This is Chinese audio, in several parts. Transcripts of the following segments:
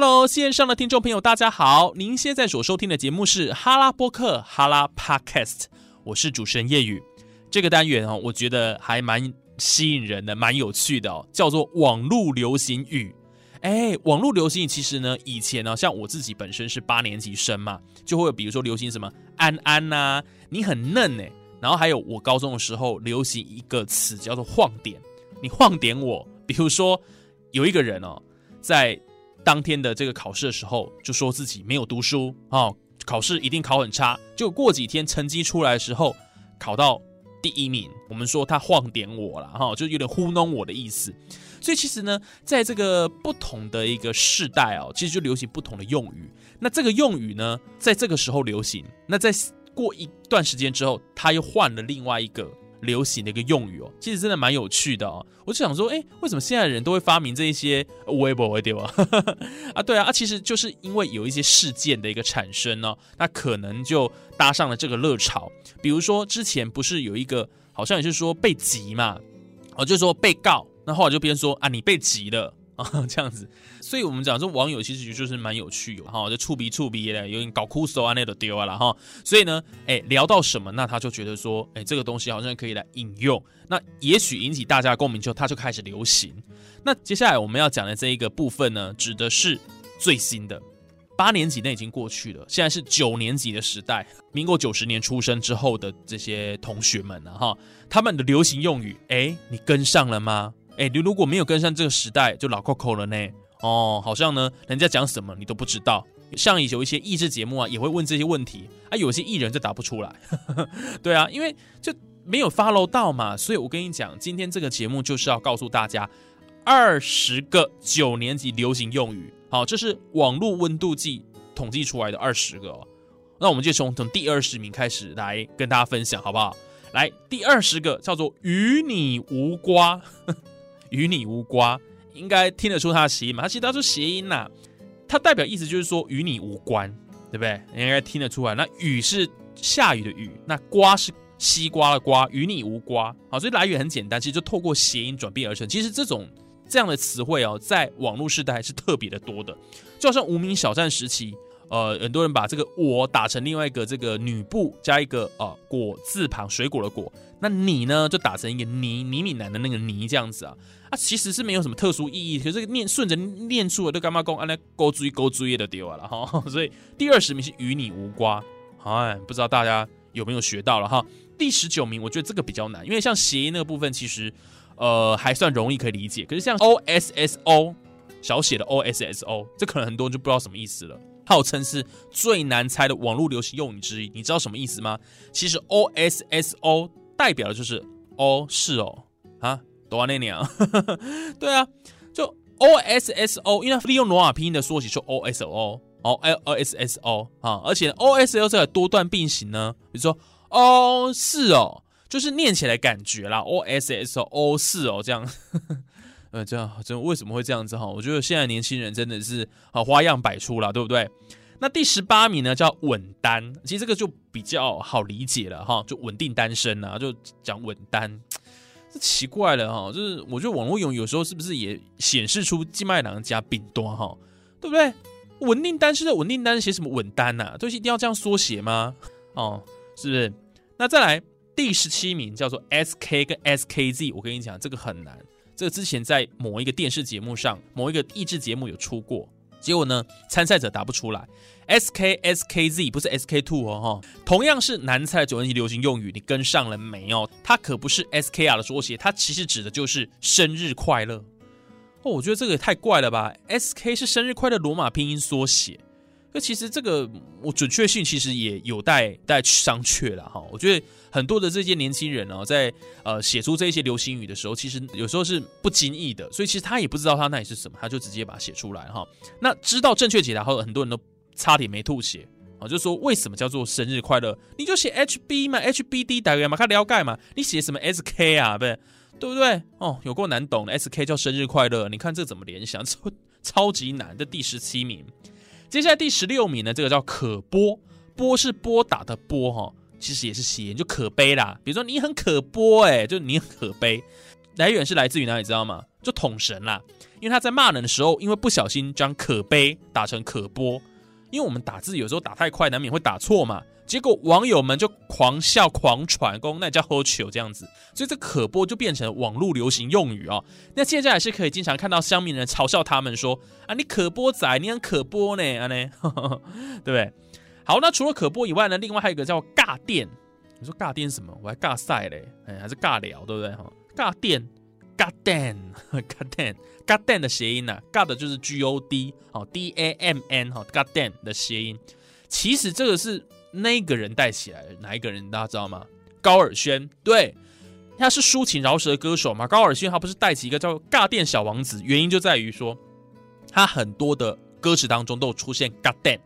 ！Hello，线上的听众朋友，大家好！您现在所收听的节目是哈拉播客哈拉 Podcast，我是主持人叶宇。这个单元哦，我觉得还蛮吸引人的，蛮有趣的哦，叫做网络流行语。哎，网络流行语其实呢，以前呢，像我自己本身是八年级生嘛，就会比如说流行什么安安呐，你很嫩呢。然后还有我高中的时候流行一个词叫做晃点，你晃点我。比如说有一个人哦，在当天的这个考试的时候，就说自己没有读书啊，考试一定考很差。就过几天成绩出来的时候，考到第一名。我们说他晃点我了哈，就有点糊弄我的意思。所以其实呢，在这个不同的一个世代哦，其实就流行不同的用语。那这个用语呢，在这个时候流行，那在过一段时间之后，他又换了另外一个。流行的一个用语哦，其实真的蛮有趣的哦。我就想说，哎，为什么现在的人都会发明这一些微博对吧？啊，对啊，啊，其实就是因为有一些事件的一个产生呢，那可能就搭上了这个热潮。比如说之前不是有一个，好像也是说被急嘛，哦，就说被告，那后来就别人说啊，你被急了。啊，这样子，所以我们讲说网友其实就是蛮有趣的哈，就触鼻触鼻的，有点搞酷手啊那都丢啊了哈。所以呢，哎，聊到什么，那他就觉得说，哎，这个东西好像可以来引用，那也许引起大家共鸣之后，他就开始流行。那接下来我们要讲的这一个部分呢，指的是最新的八年级那已经过去了，现在是九年级的时代，民国九十年出生之后的这些同学们呢，哈，他们的流行用语，哎，你跟上了吗？哎，你如果没有跟上这个时代，就老 Coco 了呢。哦，好像呢，人家讲什么你都不知道。像有一些益智节目啊，也会问这些问题啊，有些艺人就答不出来。对啊，因为就没有 follow 到嘛。所以我跟你讲，今天这个节目就是要告诉大家二十个九年级流行用语。好，这是网络温度计统计出来的二十个。那我们就从从第二十名开始来跟大家分享，好不好？来，第二十个叫做与你无瓜。与你无瓜，应该听得出它的谐音嘛？它其实它是谐音呐，它代表意思就是说与你无关，对不对？应该听得出来。那雨是下雨的雨，那瓜是西瓜的瓜，与你无瓜。好，所以来源很简单，其实就透过谐音转变而成。其实这种这样的词汇哦，在网络时代还是特别的多的，就好像无名小站时期。呃，很多人把这个“我”打成另外一个这个女部加一个呃果字旁，水果的“果”。那你呢，就打成一个泥泥米男的那个“泥”这样子啊啊，其实是没有什么特殊意义，可是念顺着念出来都干嘛公啊？那勾注意勾注意的丢啊了哈。所以第二十名是与你无关，哎，不知道大家有没有学到了哈？第十九名，我觉得这个比较难，因为像谐音那个部分，其实呃还算容易可以理解，可是像 O S S O 小写的 O S S O，这可能很多人就不知道什么意思了。号称是最难猜的网络流行用语之一，你知道什么意思吗？其实 O S S O 代表的就是哦是哦啊，多那年啊，对啊，就 O S S O，因为利用罗马拼音的缩写，就 O S O 哦 L O S S O 啊，而且 O S O 这个多段并行呢，比如说哦是哦，就是念起来感觉啦，O S S O 哦是哦这样。呃，这样真为什么会这样子哈？我觉得现在年轻人真的是啊花样百出了，对不对？那第十八名呢叫稳单，其实这个就比较好理解了哈，就稳定单身啊，就讲稳单。这奇怪了哈，就是我觉得网络用有时候是不是也显示出静脉囊加丙端哈，对不对？稳定单身的稳定单写什么稳单呐？都是一定要这样缩写吗？哦，是不是？那再来第十七名叫做 SK 跟 SKZ，我跟你讲这个很难。这之前在某一个电视节目上，某一个益智节目有出过，结果呢，参赛者答不出来。S K S K Z 不是 S K Two 哦哈，同样是难猜的九年级流行用语，你跟上了没有？它可不是 S K R 的缩写，它其实指的就是生日快乐。哦，我觉得这个也太怪了吧？S K 是生日快乐罗马拼音缩写。那其实这个我准确性其实也有待待商榷了哈。我觉得很多的这些年轻人哦，在呃写出这些流行语的时候，其实有时候是不经意的，所以其实他也不知道他那里是什么，他就直接把它写出来哈。那知道正确解答后，很多人都差点没吐血。啊，就说为什么叫做生日快乐？你就写 HB 嘛，HBD 大概嘛，看了解嘛。你写什么 SK 啊？不对，对不对？哦，有够难懂的，SK 叫生日快乐，你看这怎么联想？超超级难的第十七名。接下来第十六名呢，这个叫可播，播是拨打的播哈，其实也是谐音，就可悲啦。比如说你很可播，哎，就你很可悲。来源是来自于哪里？知道吗？就捅神啦，因为他在骂人的时候，因为不小心将可悲打成可播。因为我们打字有时候打太快，难免会打错嘛。结果网友们就狂笑狂传，公那叫喝球这样子，所以这可播就变成网络流行用语哦。那现在也是可以经常看到乡民人嘲笑他们说啊，你可播仔，你很可播呢，啊呢，对不对？好，那除了可播以外呢，另外还有一个叫尬电。你说尬电什么？我还尬赛嘞，哎，还是尬聊，对不对？哈，尬电。God damn，God damn，God damn 的谐音呢？God 就是 G O D，好，D A M N，哈，God damn 的谐音。其实这个是那个人带起来，哪一个人大家知道吗？高尔宣，对，他是抒情饶舌的歌手嘛。高尔宣他不是带起一个叫“尬电小王子”，原因就在于说，他很多的歌词当中都有出现尬电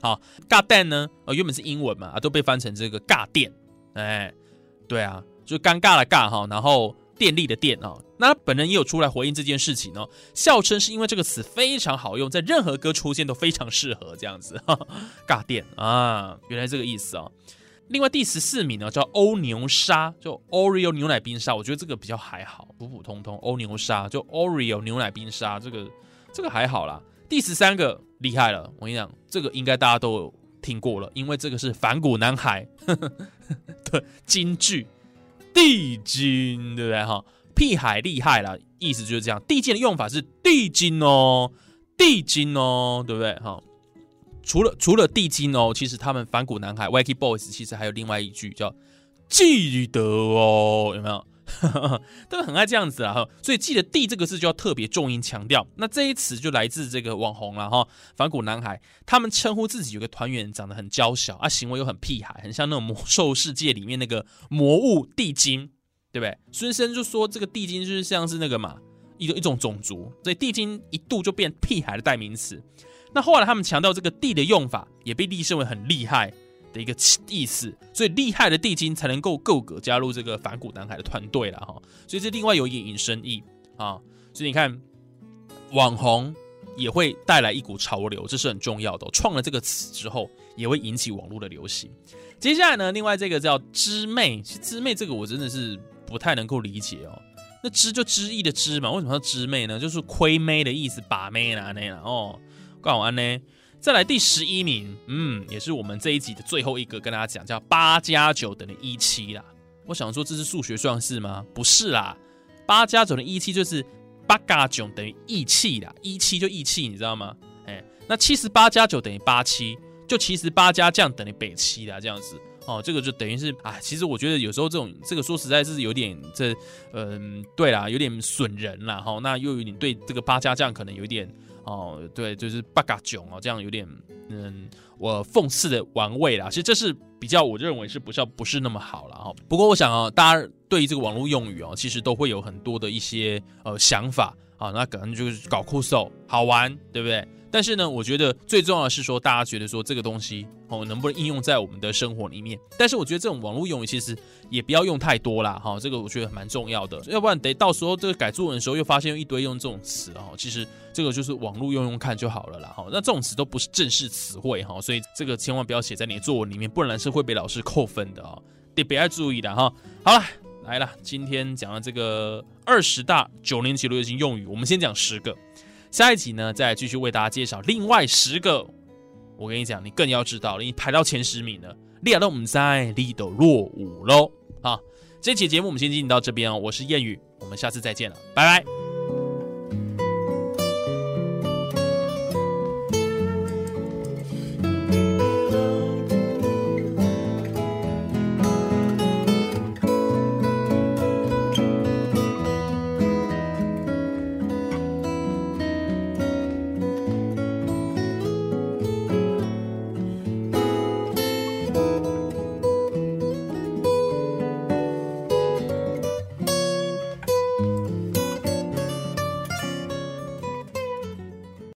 好尬电呢，呃，原本是英文嘛，啊，都被翻成这个尬电，哎，对啊，就尴尬的尬哈，然后。电力的电啊，那他本人也有出来回应这件事情哦，笑称是因为这个词非常好用，在任何歌出现都非常适合这样子。尬电啊，原来这个意思啊。另外第十四名呢叫欧牛沙，就 Oreo 牛奶冰沙，我觉得这个比较还好，普普通通。欧牛沙就 Oreo 牛奶冰沙，这个这个还好啦。第十三个厉害了，我跟你讲，这个应该大家都有听过了，因为这个是反骨男孩 的金句。地精，对不对哈？屁海厉害了，意思就是这样。地精的用法是地精哦，地精哦，对不对哈？除了除了地精哦，其实他们反骨男孩 Wacky Boys 其实还有另外一句叫记得哦，有没有？都很爱这样子啊，所以记得“地”这个字就要特别重音强调。那这一词就来自这个网红了哈，反骨男孩，他们称呼自己有个团员长得很娇小啊，行为又很屁孩，很像那种魔兽世界里面那个魔物地精，对不对？孙生就说这个地精就是像是那个嘛，一个一种种族，所以地精一度就变屁孩的代名词。那后来他们强调这个“地”的用法，也被立身为很厉害。的一个意思，所以厉害的地精才能够够格加入这个反骨男孩的团队了哈。所以这另外有一点引申意啊。所以你看，网红也会带来一股潮流，这是很重要的。创了这个词之后，也会引起网络的流行。接下来呢，另外这个叫知妹，其实知妹这个我真的是不太能够理解哦。那知就知意的知嘛，为什么叫知妹呢？就是亏妹的意思，把妹啦那啦哦。告安呢？再来第十一名，嗯，也是我们这一集的最后一个，跟大家讲叫八加九等于一七啦。我想说这是数学算式吗？不是啦，八加九等于一七就是八加九等于义气啦，一七就义气，你知道吗？哎，那七十八加九等于八七，就其实八加酱等于北七啦，这样子哦，这个就等于是啊，其实我觉得有时候这种这个说实在是有点这，嗯，对啦，有点损人啦，哈，那又有点对这个八加酱可能有点。哦，对，就是八嘎囧哦，这样有点嗯，我讽刺的玩味啦。其实这是比较，我认为是不叫不是那么好了哈。不过我想啊，大家对于这个网络用语哦，其实都会有很多的一些呃想法啊，那可能就是搞酷搜好玩，对不对？但是呢，我觉得最重要的是说，大家觉得说这个东西哦，能不能应用在我们的生活里面？但是我觉得这种网络用语其实也不要用太多啦，哈，这个我觉得蛮重要的，要不然得到时候这个改作文的时候又发现一堆用这种词哦，其实这个就是网络用用看就好了啦，哈，那这种词都不是正式词汇哈，所以这个千万不要写在你的作文里面，不然是会被老师扣分的啊，得别要注意的哈。好了，来了，今天讲了这个二十大九年级流行用语，我们先讲十个。下一集呢，再继续为大家介绍另外十个。我跟你讲，你更要知道，你排到前十名了，利亚都唔在，力都落伍喽。好，这期节目我们先进行到这边哦。我是谚语，我们下次再见了，拜拜。